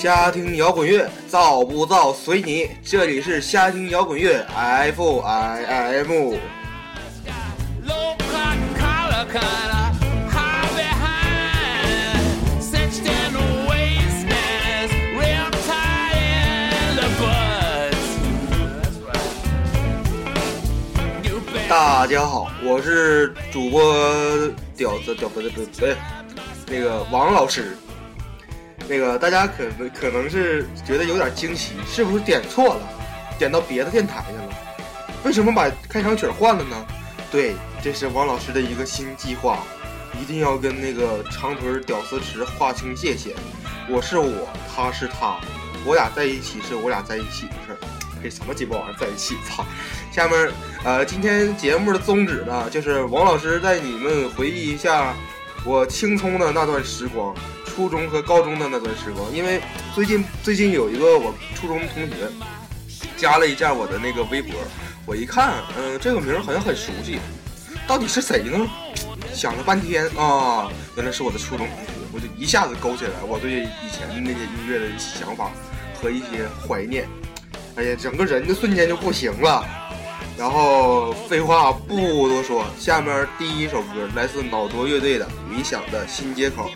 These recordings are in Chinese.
瞎听摇滚乐，造不造随你。这里是瞎听摇滚乐 F I M。大家好，我是主播屌子屌不对不对，那个王老师。那个大家可能可能是觉得有点惊奇，是不是点错了，点到别的电台去了？为什么把开场曲换了呢？对，这是王老师的一个新计划，一定要跟那个长腿屌丝池划清界限。我是我，他是他，我俩在一起是我俩在一起的事儿。呸什么鸡巴玩意儿在一起？操！下面呃，今天节目的宗旨呢，就是王老师带你们回忆一下我青葱的那段时光。初中和高中的那段时光，因为最近最近有一个我初中同学加了一下我的那个微博，我一看，嗯，这个名好像很熟悉，到底是谁呢？想了半天啊，原来是我的初中同学，我就一下子勾起来我对以前的那些音乐的想法和一些怀念，哎呀，整个人就瞬间就不行了。然后废话不多说，下面第一首歌来自脑浊乐队的《理想的新街口》。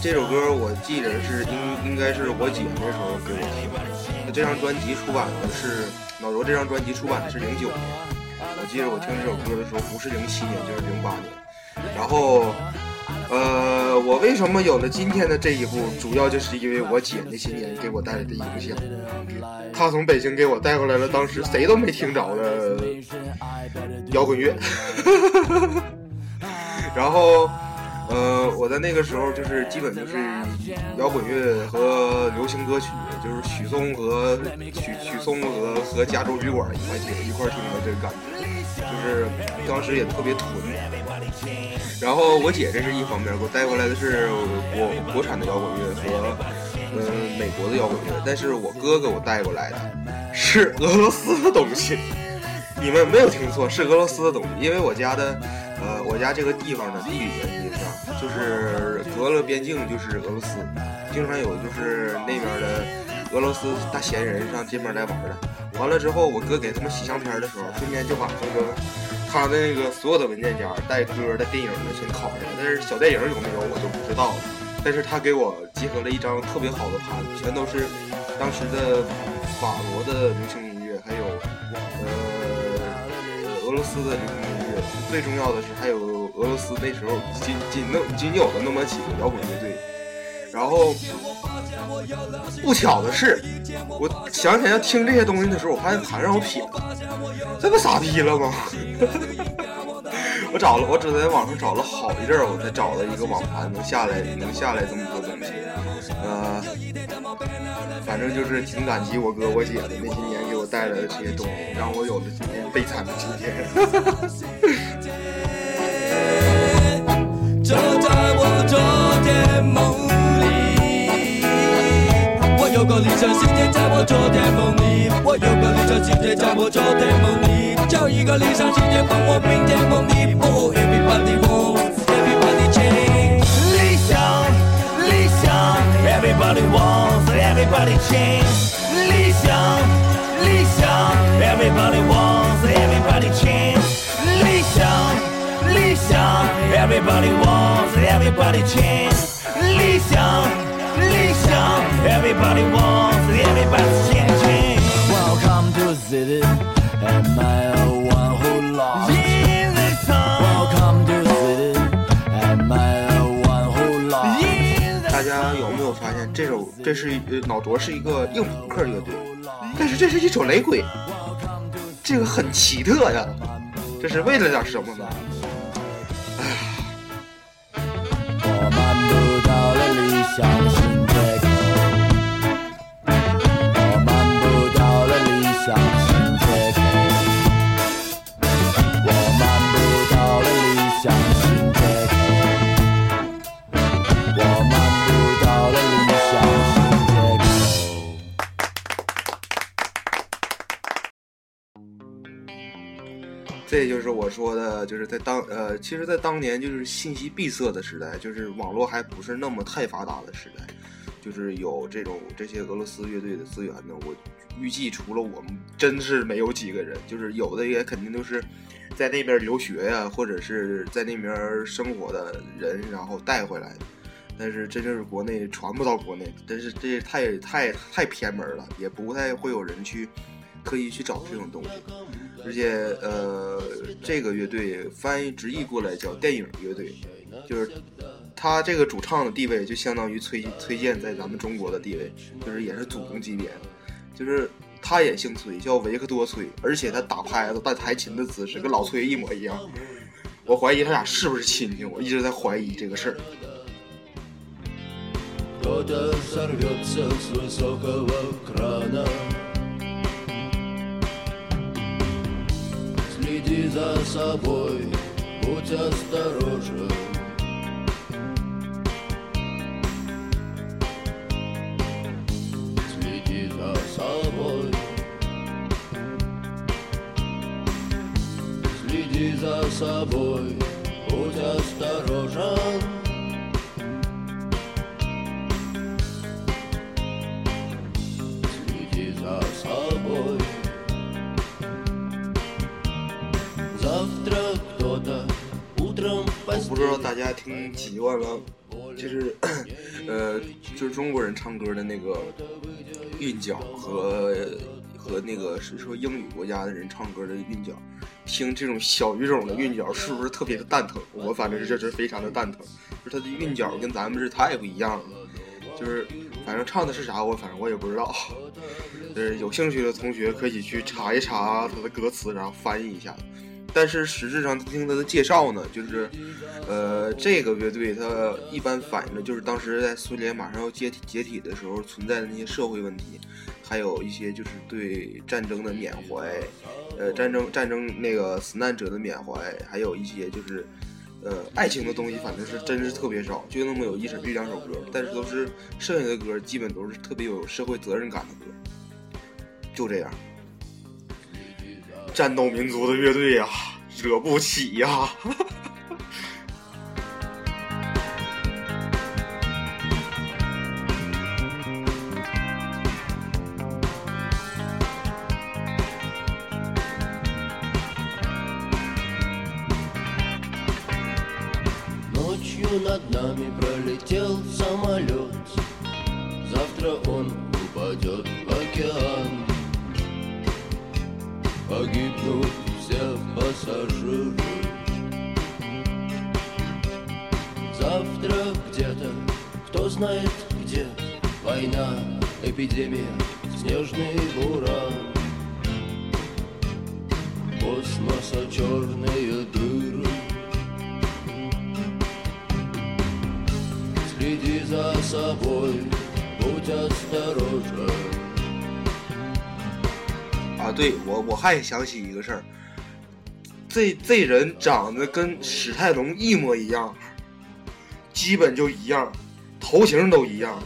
这首歌我记得是应应该是我姐那时候给我听的。这张专辑出版的是脑浊，这张专辑出版的是零九年。我记得我听这首歌的时候不是零七年就是零八年。然后，呃，我为什么有了今天的这一步，主要就是因为我姐那些年给我带来的影响。她从北京给我带过来了当时谁都没听着的 摇滚乐。然后。呃，我在那个时候就是基本就是摇滚乐和流行歌曲，就是许嵩和许许嵩和和加州旅馆一块听一块听的这个感觉，就是当时也特别囤。然后我姐这是一方面，给我带过来的是国国产的摇滚乐和嗯美国的摇滚乐，但是我哥给我带过来的是俄罗斯的东西。你们没有听错，是俄罗斯的东西，因为我家的呃我家这个地方的地理原因。就是隔了边境就是俄罗斯，经常有就是那边的俄罗斯大闲人上这边来玩的。完了之后，我哥给他们洗相片的时候，顺便就把这个他的那个所有的文件夹带歌的电影的先拷上，但是小电影有没有我就不知道了。但是他给我集合了一张特别好的盘，全都是当时的法国的流行音乐，还有呃俄罗斯的流行音乐，最重要的是还有。俄罗斯那时候仅仅那仅有的那么几个摇滚乐队，然后不巧的是，我想起来要听这些东西的时候，我发现盘让我撇了，这不傻逼了吗？我找了，我只在网上找了好一阵，我才找了一个网盘能下来能下来这么多东西。呃，反正就是挺感激我哥我姐的那些年给我带来的这些东西，让我有了今天悲惨的今天。就在我昨理想世界，在我昨天梦里，我有个理想世界，在我昨天梦里，叫一个理想世界帮我明天梦里。Oh everybody wants, everybody change。理想，理想，everybody wants, everybody change。理想，理想，everybody wants, everybody change。理想。理想，everybody wants, everybody change。大家有没有发现，这种这是脑卓是一个硬朋克乐队，但是这是一首雷鬼，这个很奇特呀，这是为了点什么呢？哎。新街口，我漫步到了理想新街口，我漫步到了理想新街口。这就是我说的，就是在当呃，其实，在当年就是信息闭塞的时代，就是网络还不是那么太发达的时代，就是有这种这些俄罗斯乐队的资源呢。我预计除了我们，真是没有几个人，就是有的也肯定都是在那边留学呀，或者是在那边生活的人，然后带回来的。但是真正是国内传不到国内，真是这太太太偏门了，也不太会有人去刻意去找这种东西。而且呃，这个乐队翻译直译过来叫电影乐队，就是他这个主唱的地位就相当于崔崔健在咱们中国的地位，就是也是祖宗级别的，就是他也姓崔，叫维克多崔，而且他打拍子、弹弹琴的姿势跟老崔一模一样。我怀疑他俩是不是亲戚，我一直在怀疑这个事儿。我不知道大家听习惯了就是 呃就是中国人唱歌的那个韵脚和和那个是说英语国家的人唱歌的韵脚听这种小语种的韵脚是不是特别的蛋疼？我反正是这是非常的蛋疼就是它的韵脚跟咱们是太不一样了就是反正唱的是啥我反正我也不知道。呃有兴趣的同学可以去查一查它的歌词然后翻译一下。但是实质上听他的介绍呢，就是，呃，这个乐队它一般反映的就是当时在苏联马上要解体解体的时候存在的那些社会问题，还有一些就是对战争的缅怀，呃，战争战争那个死难者的缅怀，还有一些就是，呃，爱情的东西，反正是真是特别少，就那么有一首一两首歌，但是都是剩下的歌基本都是特别有社会责任感的歌，就这样。战斗民族的乐队呀、惹不起呀。哈哈Космоса черные дыры Следи за собой, будь осторожен 啊，对我我还想起一个事儿，这这人长得跟史泰龙一模一样，基本就一样，头型都一样，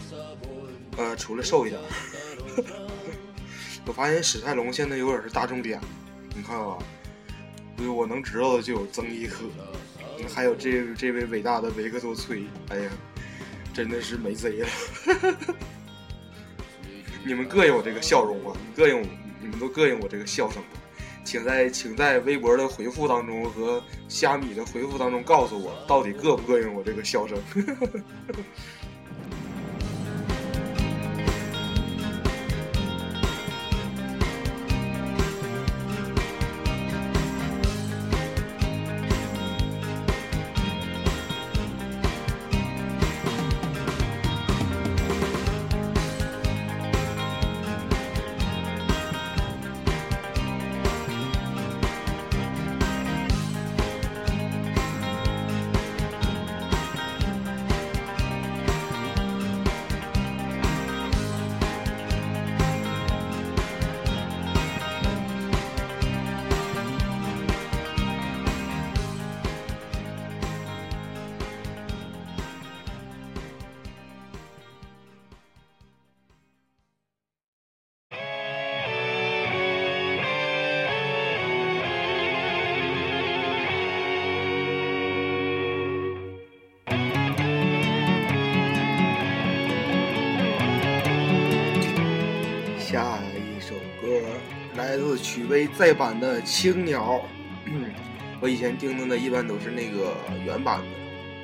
呃，除了瘦一点儿。我发现史泰龙现在有点是大众点，你看啊， 对我能知道的就有曾轶可，还有这这位伟大的维克多·崔，哎呀，真的是没贼了。你们膈应我这个笑容吗！膈应我，你们都膈应我这个笑声吧？请在请在微博的回复当中和虾米的回复当中告诉我，到底膈不膈应我这个笑声？来自许巍再版的《青鸟》。我以前听的一般都是那个原版的，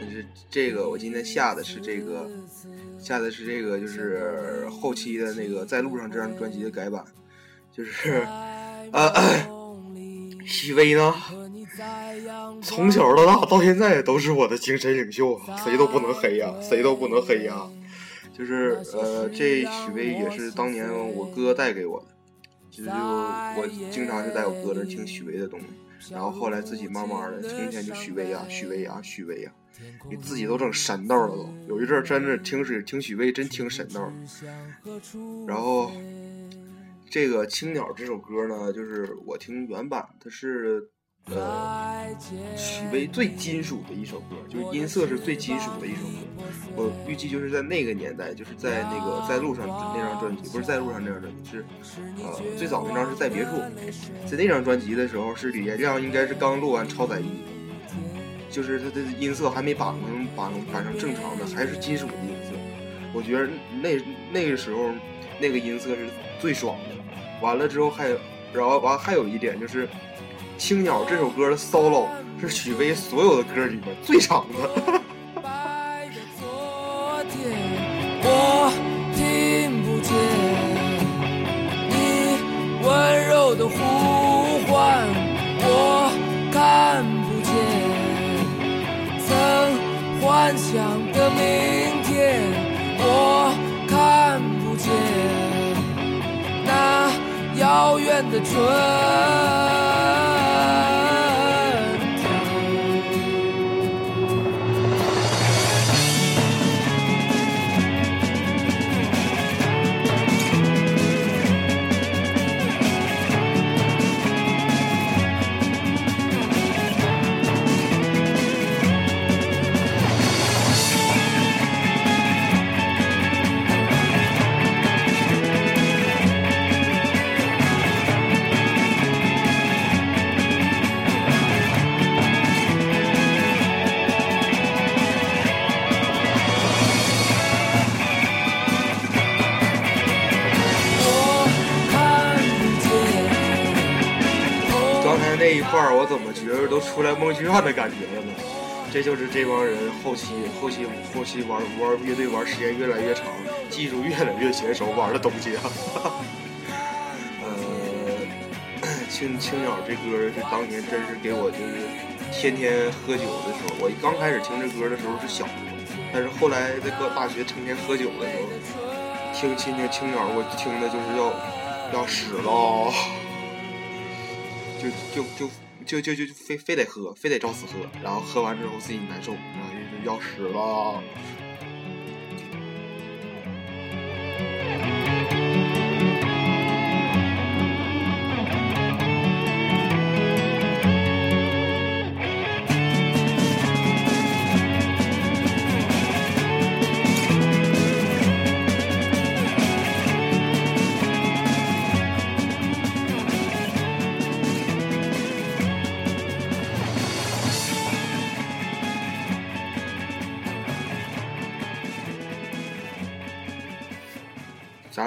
但是这个我今天下的是这个，下的是这个就是后期的那个《在路上》这张专辑的改版，就是呃，许巍呢，从小到大到现在都是我的精神领袖啊，谁都不能黑呀，谁都不能黑呀。就是呃，这许巍也是当年我哥带给我的，就是我经常就在我哥那听许巍的东西。然后后来自己慢慢的，成天就许巍呀，许巍呀，许巍呀，给自己都整神道了都。有一阵真的听是听许巍，真听神道。然后这个《青鸟》这首歌呢，就是我听原版，它是呃许巍最金属的一首歌，就是音色是最金属的一首歌。我预计就是在那个年代，就是在那个在路上那张专辑，不是在路上那张专辑，是呃最早那张是在别处，在那张专辑的时候，是李延亮应该是刚录完《超载一》，就是他的音色还没把能把成把成正常的，还是金属的音色。我觉得那那个时候那个音色是最爽的。完了之后还有，然后完还有一点就是《青鸟》这首歌的 solo 是许巍所有的歌里面最长的。我听不见你温柔的呼唤，我看不见曾幻想的明天，我看不见那遥远的春。我怎么觉得都出来梦剧院的感觉了呢？这就是这帮人后期、后期、后期玩玩乐队玩时间越来越长，技术越来越娴熟玩的东西啊！呃，青青鸟这歌是当年真是给我就是天天喝酒的时候，我刚开始听这歌的时候是小，但是后来在搁大学成天喝酒的时候，听青青青鸟，我听的就是要要屎了。就就就就就就就非非得喝，非得找死喝，然后喝完之后自己难受，然后就要屎了。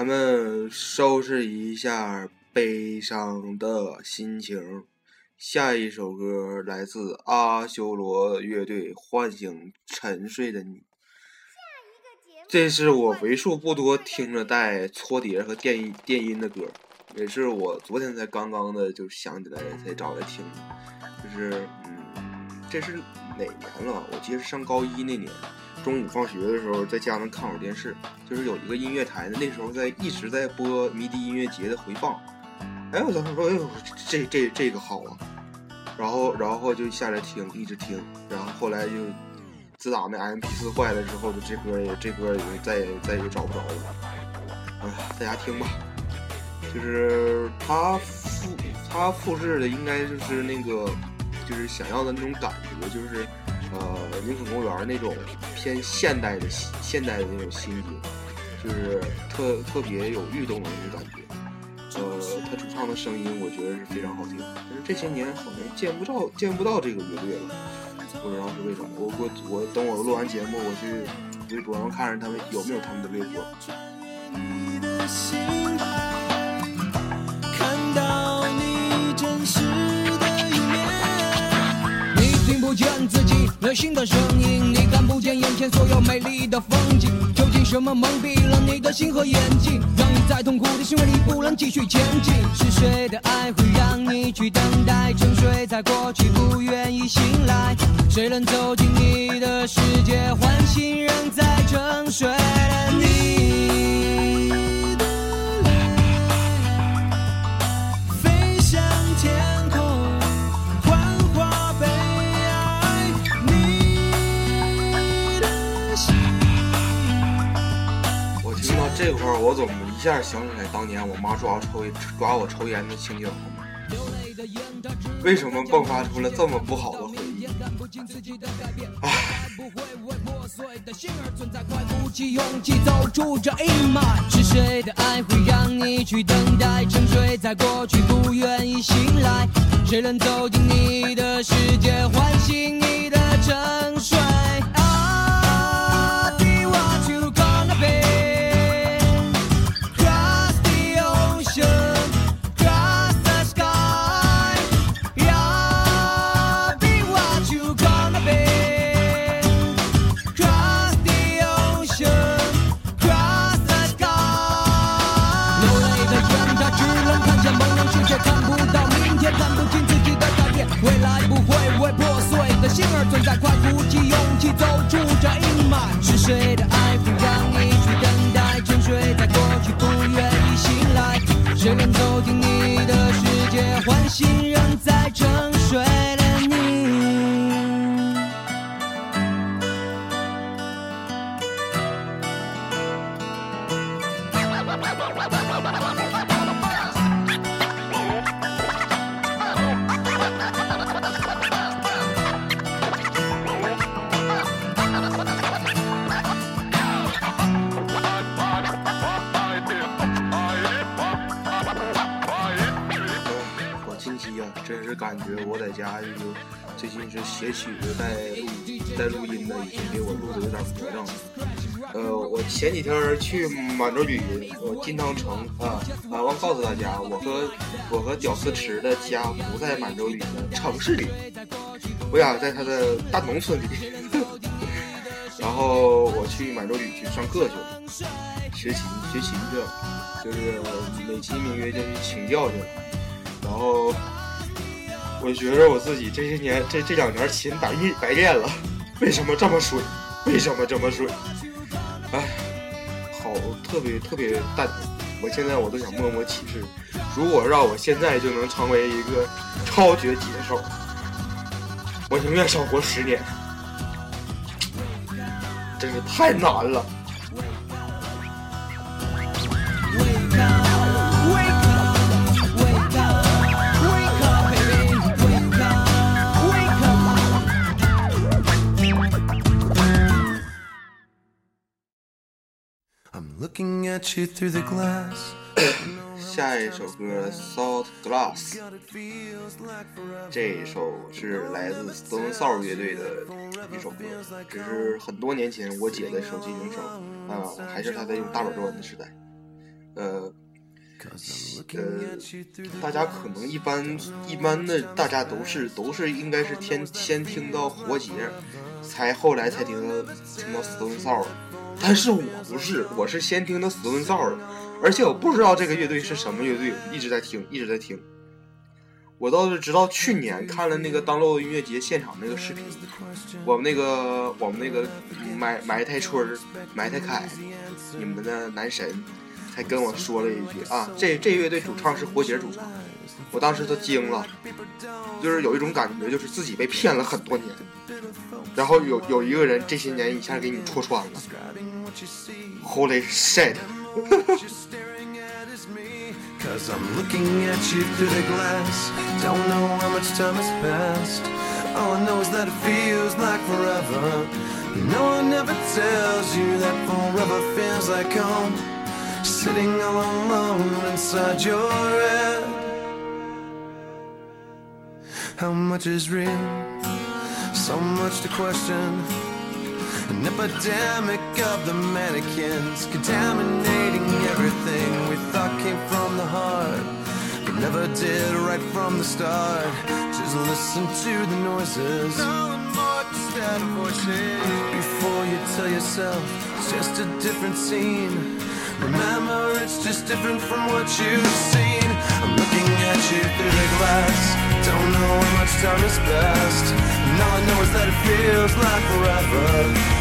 咱们收拾一下悲伤的心情。下一首歌来自阿修罗乐队，《唤醒沉睡的你》。这是我为数不多听着带搓碟和电音电音的歌，也是我昨天才刚刚的就想起来才找来听的。就是嗯，这是哪年了？我记得上高一那年。中午放学的时候，在家能看会儿电视，就是有一个音乐台的，那时候在一直在播迷笛音乐节的回放。哎，我当时说，哎呦，这这这个好啊！然后然后就下来听，一直听。然后后来就自打那 MP 四坏了之后，就这歌也这歌也再也再也找不着了。哎，大家听吧。就是他复他复制的应该就是那个就是想要的那种感觉，就是。呃，林肯公园那种偏现代的现代的那种心境，就是特特别有律动的那种感觉。呃，他主唱的声音我觉得是非常好听，但是这些年好像见不到见不到这个乐队了，不知道是为什么。我我我等我录完节目，我去微博上看看他们有没有他们的微博。不见自己内心的声音，你看不见眼前所有美丽的风景。究竟什么蒙蔽了你的心和眼睛，让你在痛苦的行为里不能继续前进？是谁的爱会让你去等待？沉睡在过去，不愿意醒来。谁能走进你的世界，唤醒仍在沉睡的你？这块儿，我怎么一下想起来当年我妈抓我抽抓我抽烟的情景了吗？为什么迸发出了这么不好的回忆？唉，谁能走进你的世界，唤醒你的沉睡世界，看不到明天，看不清自己的改变。未来不会为破碎的心而存在，快鼓起勇气走出这阴霾。是谁的爱会让你去等待？沉睡在过去，不愿意醒来。谁能走进你的世界，唤醒感觉我在家就是最近是写曲子带录带录音的，已经给我录的有点魔怔了。呃，我前几天去满洲旅，我金汤城啊啊，忘告诉大家，我和我和屌丝池的家不在满洲旅的城市里，我俩在他的大农村里。然后我去满洲旅去上课去了，学琴学琴去了，就是美其名曰就去请教去了。然后我觉着我自己这些年这这两年琴白练白练了，为什么这么水？为什么这么水？哎，好特别特别蛋疼。我现在我都想摸摸启示，如果让我现在就能成为一个超绝吉他手，我宁愿少活十年。真是太难了。下一首歌《Salt Glass》，这首是来自 Stone Sour 乐队的一首歌，只是很多年前我姐的手机铃声啊，还是她在用大板砖的时代。呃呃，大家可能一般一般的大家都是都是应该是先先听到活结，才后来才听到听到 Stone Sour。但是我不是，我是先听的 Stone Sour 的，而且我不知道这个乐队是什么乐队，一直在听一直在听。我倒是直到去年看了那个当漏音乐节现场那个视频，我们那个我们那个埋埋汰春儿埋汰凯，你们的男神，才跟我说了一句啊，这这乐队主唱是活结主唱，我当时都惊了，就是有一种感觉，就是自己被骗了很多年，然后有有一个人这些年一下给你戳穿了。，Holy shit！Cause I'm looking at you through the glass. Don't know how much time has passed. All I know is that it feels like forever. No one ever tells you that forever feels like home. Sitting all alone inside your head. How much is real? So much to question. Epidemic of the mannequins contaminating everything we thought came from the heart, but never did right from the start. Just listen to the noises. of voices. Before you tell yourself it's just a different scene. Remember, it's just different from what you've seen. I'm looking at you through the glass. Don't know how much time has passed. And all I know is that it feels like forever.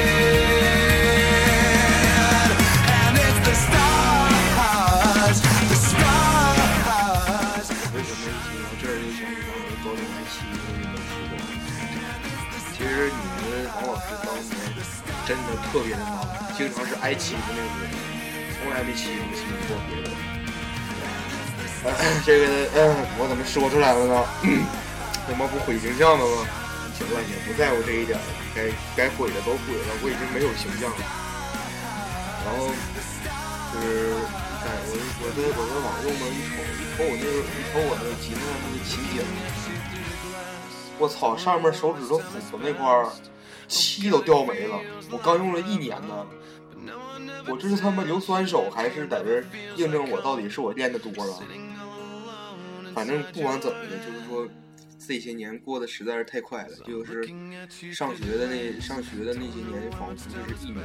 当年真的特别的忙，经常是挨欺负那个歌，从来没欺负欺负过别的。这个，嗯，我怎么说出来了呢？怎么不毁形象了吗？行了，也不在乎这一点了，该该毁的都毁了，我已经没有形象了。然后就是，哎，我我在我在网上嘛一瞅一瞅我那个一瞅我那个吉他上那个琴颈，我操，上面手指头斧子那块儿漆都掉没了，我刚用了一年呢。我这是他妈硫酸手，还是在这儿印证我到底是我练的多了？反正不管怎么的，就是说这些年过得实在是太快了，就是上学的那上学的那些年，仿佛就是一年，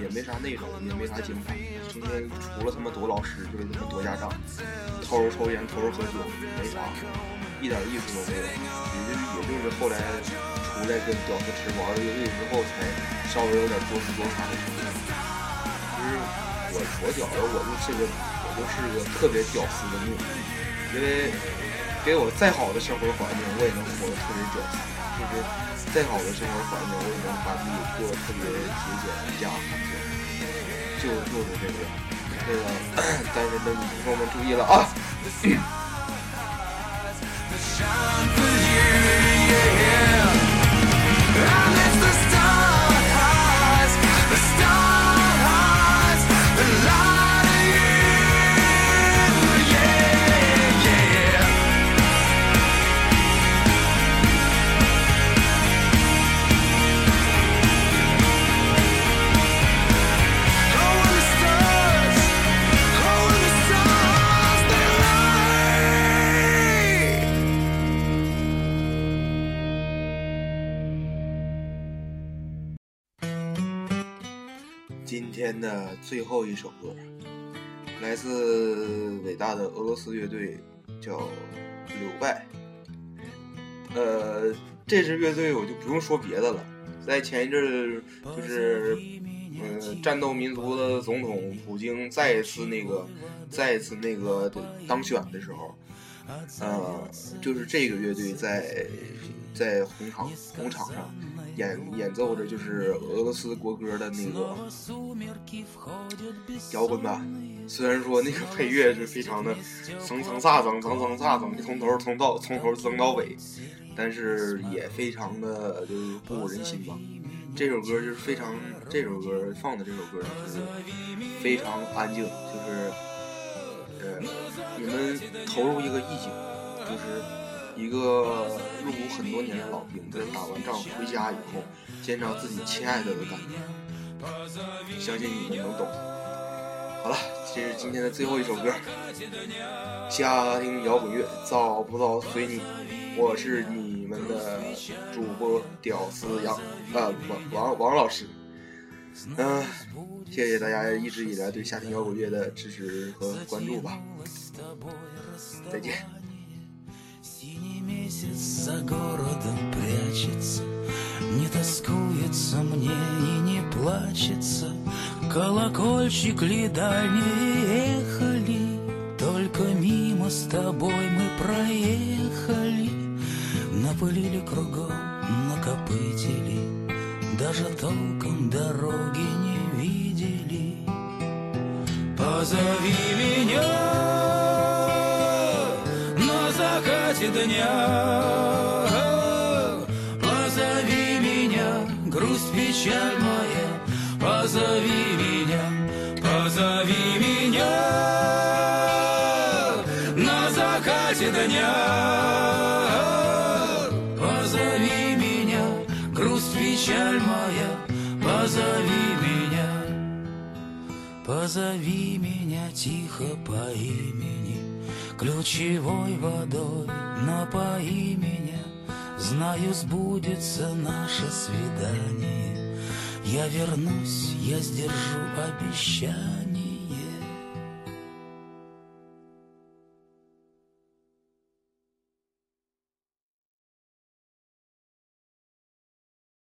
也没啥内容，也没啥精彩，成天除了他妈躲老师，就是他妈躲家长，偷着抽烟，偷着喝酒，没啥，一点意思都没有。也就也就是后来出来跟屌丝吃玩了乐队之后，才稍微有点多姿多彩的成分。其实我我觉得我就是个我就是个特别屌丝的命，因为给我再好的生活环境，我也能活得特别屌丝。就是再好的生活环境，我也能把自己过得特别节俭、家。就就是这个，这个单身的女朋友们注意了啊！最后一首歌，来自伟大的俄罗斯乐队，叫柳拜。呃，这支乐队我就不用说别的了，在前一阵就是，呃，战斗民族的总统普京再一次那个再一次那个当选的时候，呃，就是这个乐队在在红场红场上演演奏着就是俄罗斯国歌的那个摇滚吧。虽然说那个配乐是非常的层层飒蹭蹭蹭飒蹭，从头从到从头蹭到尾，但是也非常的就是鼓舞人心吧。这首歌就是非常，这首歌放的这首歌就是非常安静，就是呃，你们投入一个意境，就是一个入伍很多年的老兵，在打完仗回家以后，见着自己亲爱的的感觉，相信你们能懂。好了，这是今天的最后一首歌，家庭摇滚乐，造不造随你。我是你们的主播屌丝杨，呃，王王王老师。嗯、谢谢大家一直以来对夏天摇滚乐的支持和关注吧。再见。 Синий месяц за городом прячется, Не тоскуется мне и не плачется. Колокольчик ли дальние ехали, Только мимо с тобой мы проехали. Напылили кругом, накопытили, даже толком дороги не видели. Позови меня на закате дня. Позови меня, грусть, печаль моя, позови меня, позови меня Позови меня тихо по имени, ключевой водой напои меня. Знаю, сбудется наше свидание. Я вернусь, я сдержу обещание.